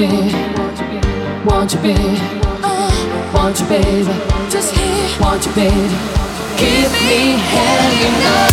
Baby. Want you, baby. Want you, baby. Just here. Want you, baby. Give me hell, you know.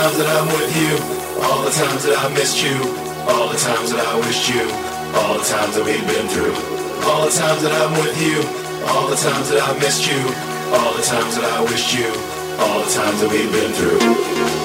times that I'm with you, all the times that I missed you, all the times that I wished you, all the times that we've been through, all the times that I'm with you, all the times that I missed you, all the times that I wished you, all the times that we've been through.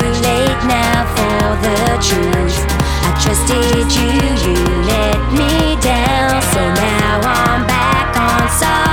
too late now for the truth. I trusted you, you let me down. So now I'm back on side.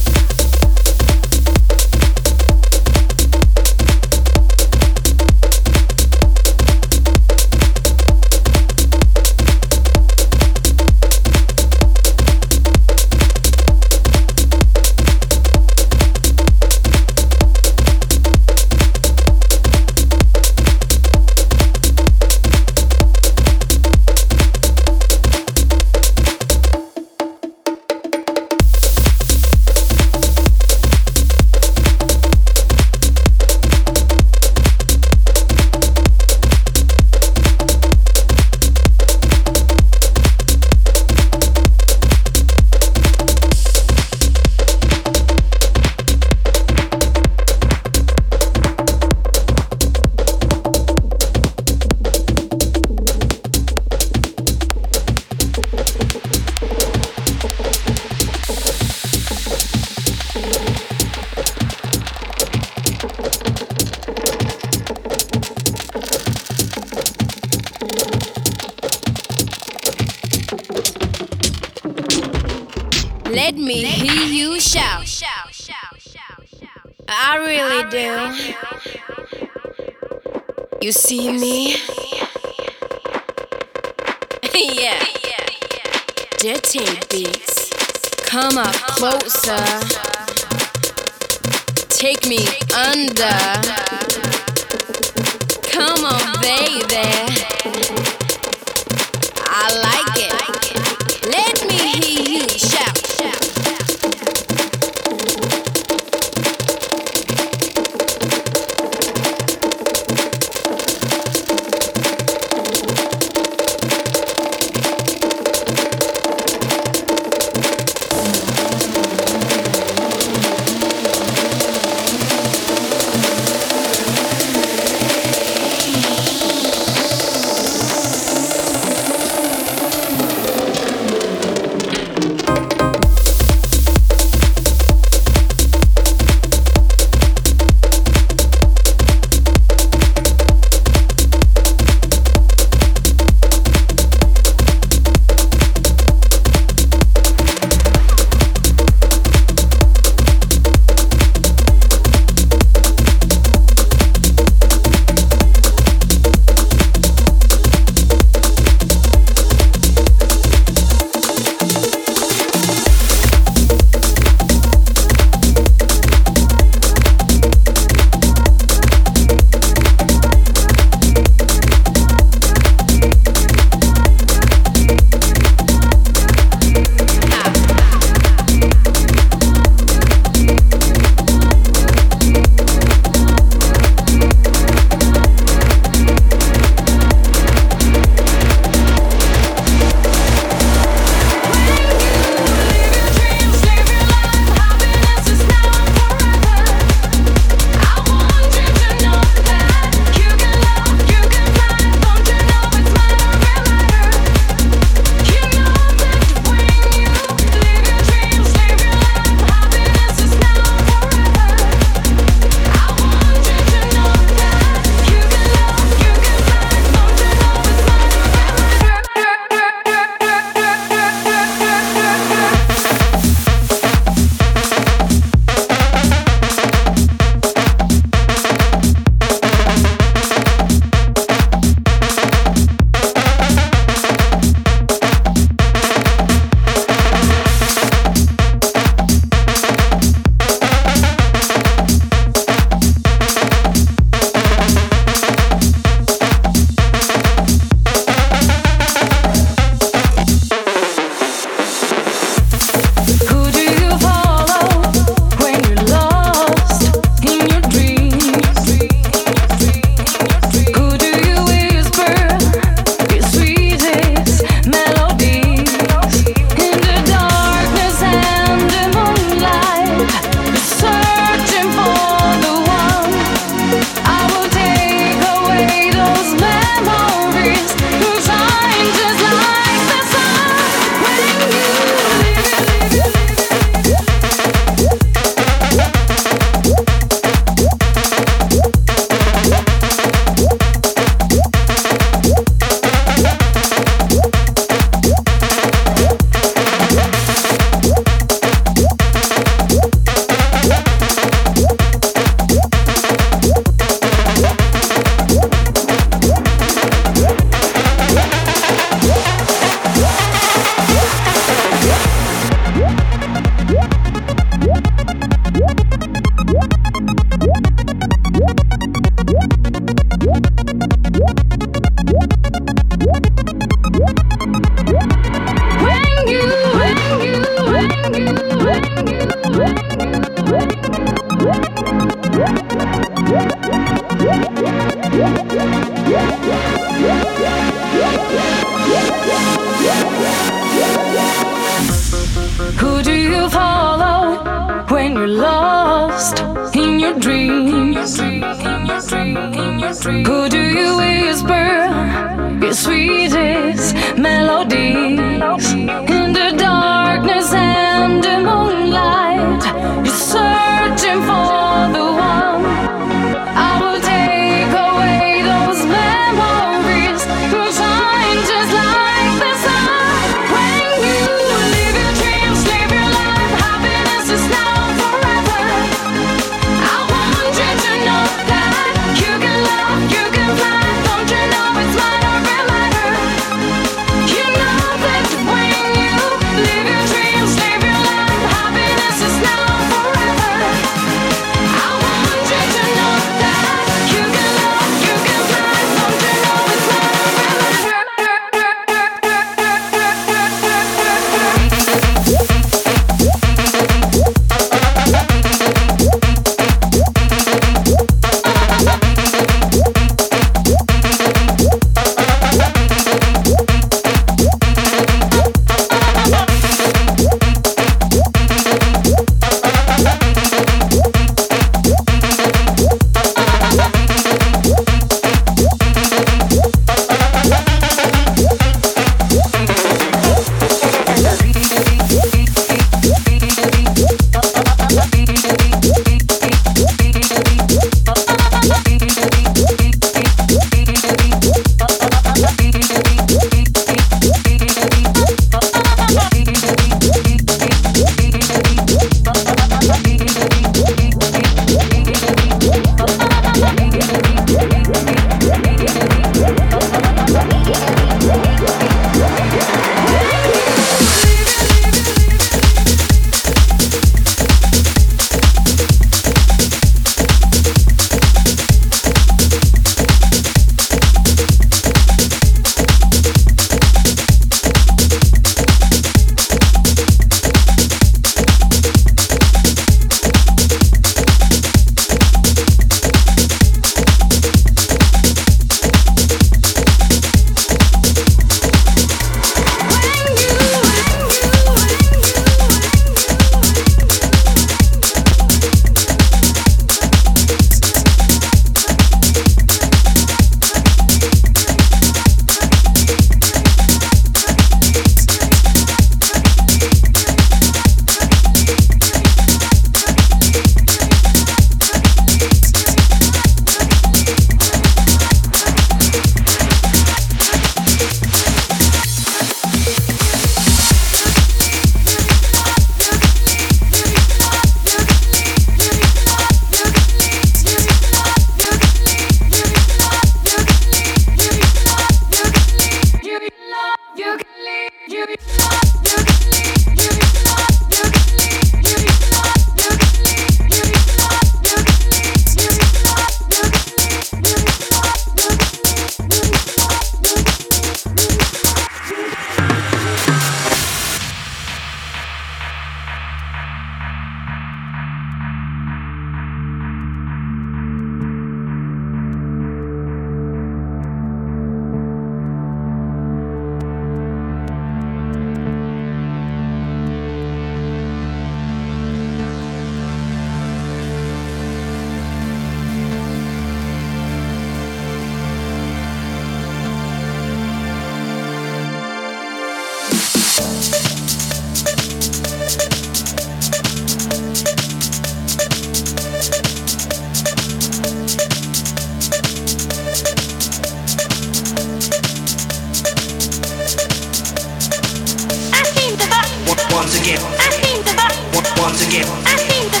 once again. I think the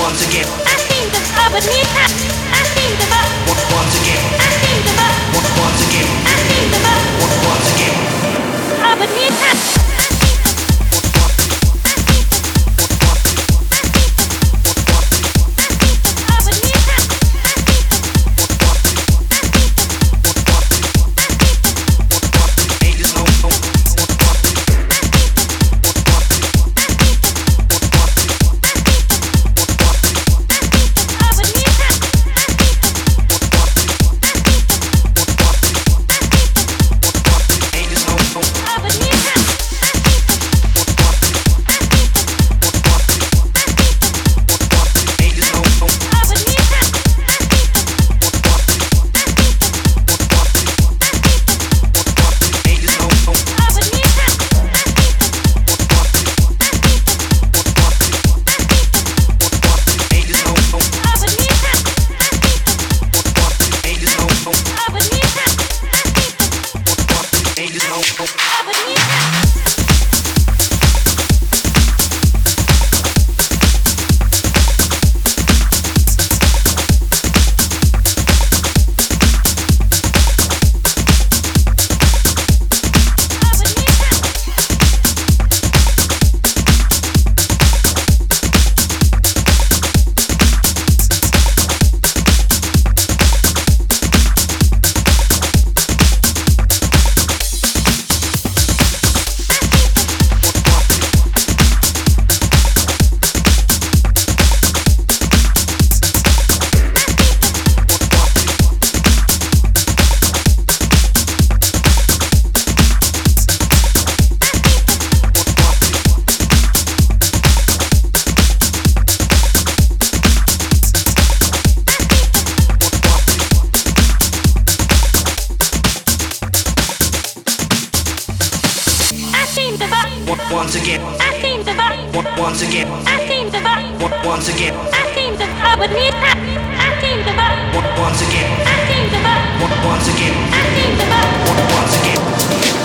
once again. I think the but me I think the once again. I think the once again. I think the once again. But me once again. I seem to find once again. I seem to find once again. I seem to I would need I, I seem to find once again. I seem to find once again. I seem to find once again.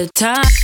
The time